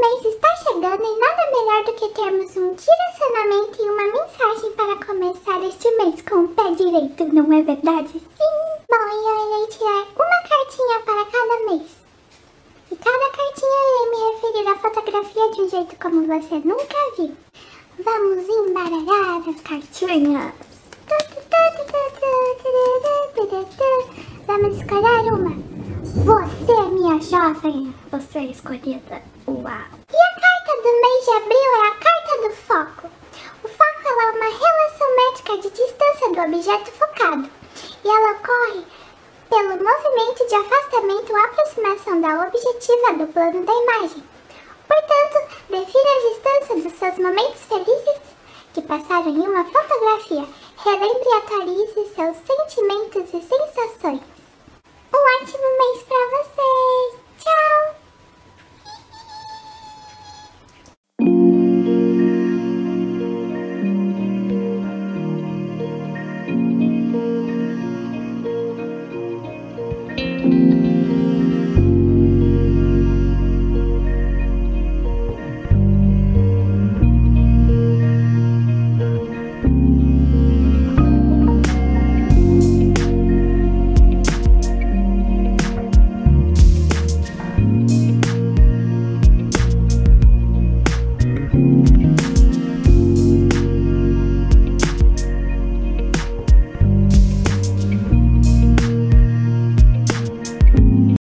mês está chegando e nada melhor do que termos um direcionamento e uma mensagem para começar este mês com o pé direito, não é verdade? Sim! Bom, e eu irei tirar uma cartinha para cada mês. E cada cartinha eu irei me referir à fotografia de um jeito como você nunca viu. Vamos embaralhar as cartinhas. Vamos escolher uma. Você, minha jovem, você é escolhida. Uau! E a carta do mês de abril é a carta do foco. O foco é uma relação métrica de distância do objeto focado. E ela ocorre pelo movimento de afastamento ou aproximação da objetiva do plano da imagem. Portanto, defina a distância dos seus momentos felizes que passaram em uma fotografia. Relembre e atualize seus sentimentos e sensações.